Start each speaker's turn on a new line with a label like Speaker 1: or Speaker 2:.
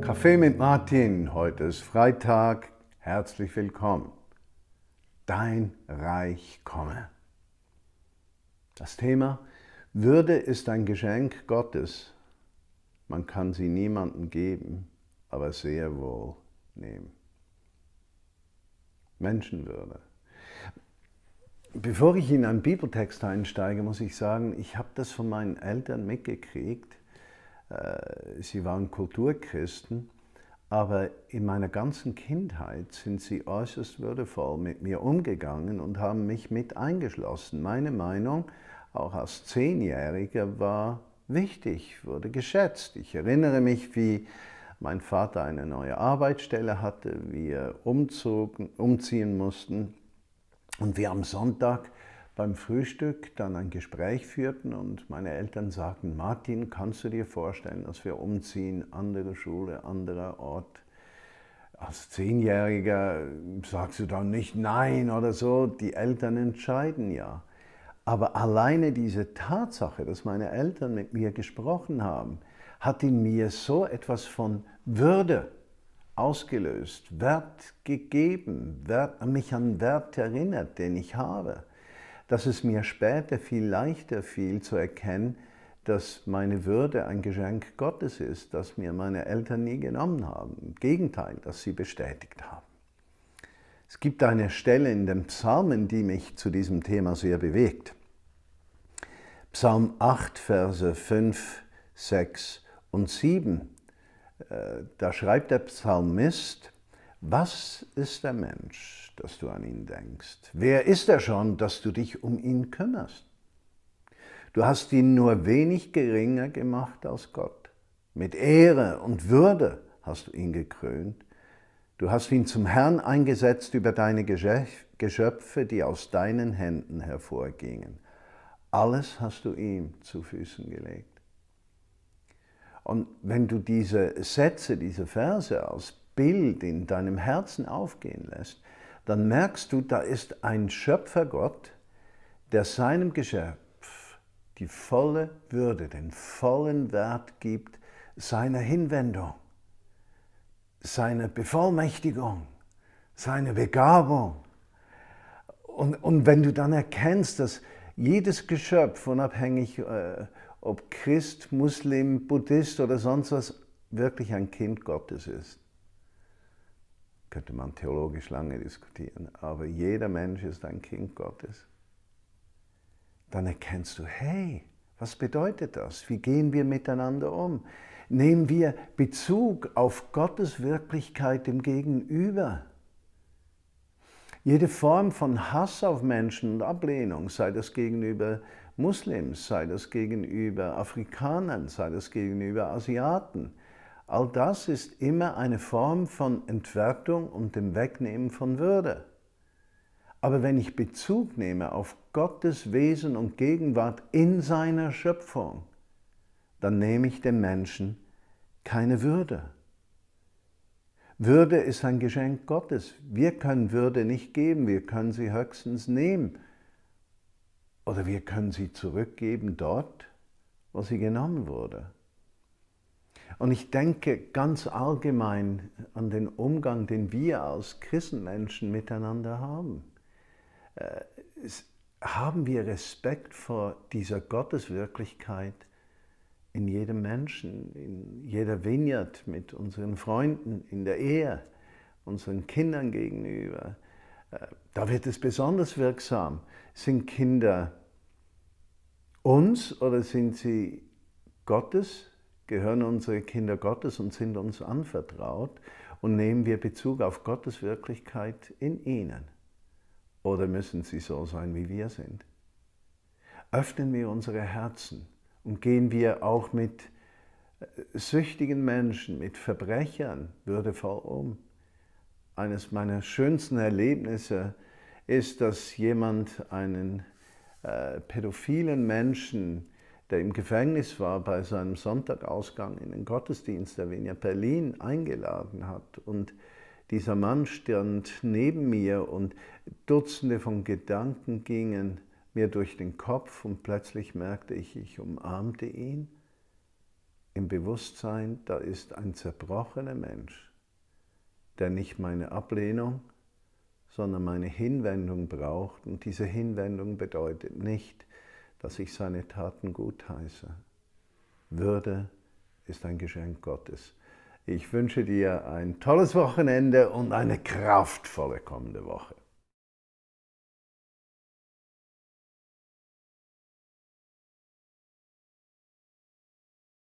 Speaker 1: Kaffee mit Martin, heute ist Freitag, herzlich willkommen. Dein Reich komme. Das Thema Würde ist ein Geschenk Gottes. Man kann sie niemandem geben aber sehr wohl nehmen. Menschenwürde. Bevor ich in einen Bibeltext einsteige, muss ich sagen, ich habe das von meinen Eltern mitgekriegt. Äh, sie waren Kulturchristen, aber in meiner ganzen Kindheit sind sie äußerst würdevoll mit mir umgegangen und haben mich mit eingeschlossen. Meine Meinung, auch als Zehnjähriger, war wichtig, wurde geschätzt. Ich erinnere mich, wie mein Vater eine neue Arbeitsstelle hatte, wir umzogen, umziehen mussten und wir am Sonntag beim Frühstück dann ein Gespräch führten und meine Eltern sagten, Martin, kannst du dir vorstellen, dass wir umziehen, andere Schule, anderer Ort? Als Zehnjähriger sagst du dann nicht nein oder so, die Eltern entscheiden ja. Aber alleine diese Tatsache, dass meine Eltern mit mir gesprochen haben, hat in mir so etwas von Würde ausgelöst, Wert gegeben, Wert, mich an Wert erinnert, den ich habe, dass es mir später viel leichter fiel zu erkennen, dass meine Würde ein Geschenk Gottes ist, das mir meine Eltern nie genommen haben. Im Gegenteil, dass sie bestätigt haben. Es gibt eine Stelle in den Psalmen, die mich zu diesem Thema sehr bewegt. Psalm 8, Verse 5, 6 und 7 äh, da schreibt der Psalmist, was ist der Mensch, dass du an ihn denkst? Wer ist er schon, dass du dich um ihn kümmerst? Du hast ihn nur wenig geringer gemacht als Gott. Mit Ehre und Würde hast du ihn gekrönt. Du hast ihn zum Herrn eingesetzt über deine Geschöpfe, die aus deinen Händen hervorgingen. Alles hast du ihm zu Füßen gelegt. Und wenn du diese Sätze, diese Verse als Bild in deinem Herzen aufgehen lässt, dann merkst du, da ist ein Schöpfergott, der seinem Geschöpf die volle Würde, den vollen Wert gibt seiner Hinwendung, seiner Bevollmächtigung, seiner Begabung. Und, und wenn du dann erkennst, dass jedes Geschöpf, unabhängig äh, ob Christ, Muslim, Buddhist oder sonst was, wirklich ein Kind Gottes ist. Könnte man theologisch lange diskutieren, aber jeder Mensch ist ein Kind Gottes. Dann erkennst du, hey, was bedeutet das? Wie gehen wir miteinander um? Nehmen wir Bezug auf Gottes Wirklichkeit im Gegenüber? Jede Form von Hass auf Menschen und Ablehnung, sei das gegenüber Muslims, sei das gegenüber Afrikanern, sei das gegenüber Asiaten. All das ist immer eine Form von Entwertung und dem Wegnehmen von Würde. Aber wenn ich Bezug nehme auf Gottes Wesen und Gegenwart in seiner Schöpfung, dann nehme ich dem Menschen keine Würde. Würde ist ein Geschenk Gottes. Wir können Würde nicht geben, wir können sie höchstens nehmen. Oder wir können sie zurückgeben dort, wo sie genommen wurde. Und ich denke ganz allgemein an den Umgang, den wir als Christenmenschen miteinander haben. Äh, haben wir Respekt vor dieser Gotteswirklichkeit in jedem Menschen, in jeder Vineyard, mit unseren Freunden, in der Ehe, unseren Kindern gegenüber, da wird es besonders wirksam. Sind Kinder uns oder sind sie Gottes? Gehören unsere Kinder Gottes und sind uns anvertraut? Und nehmen wir Bezug auf Gottes Wirklichkeit in ihnen? Oder müssen sie so sein, wie wir sind? Öffnen wir unsere Herzen und gehen wir auch mit äh, süchtigen Menschen, mit Verbrechern würdevoll um eines meiner schönsten Erlebnisse ist, dass jemand einen äh, pädophilen Menschen, der im Gefängnis war, bei seinem Sonntagausgang in den Gottesdienst der Vinia Berlin eingeladen hat. Und dieser Mann stand neben mir und Dutzende von Gedanken gingen mir durch den Kopf und plötzlich merkte ich, ich umarmte ihn im Bewusstsein, da ist ein zerbrochener Mensch, der nicht meine Ablehnung, sondern meine Hinwendung braucht. Und diese Hinwendung bedeutet nicht, dass ich seine Taten gutheiße. Würde ist ein Geschenk Gottes. Ich wünsche dir ein tolles Wochenende und eine kraftvolle kommende Woche.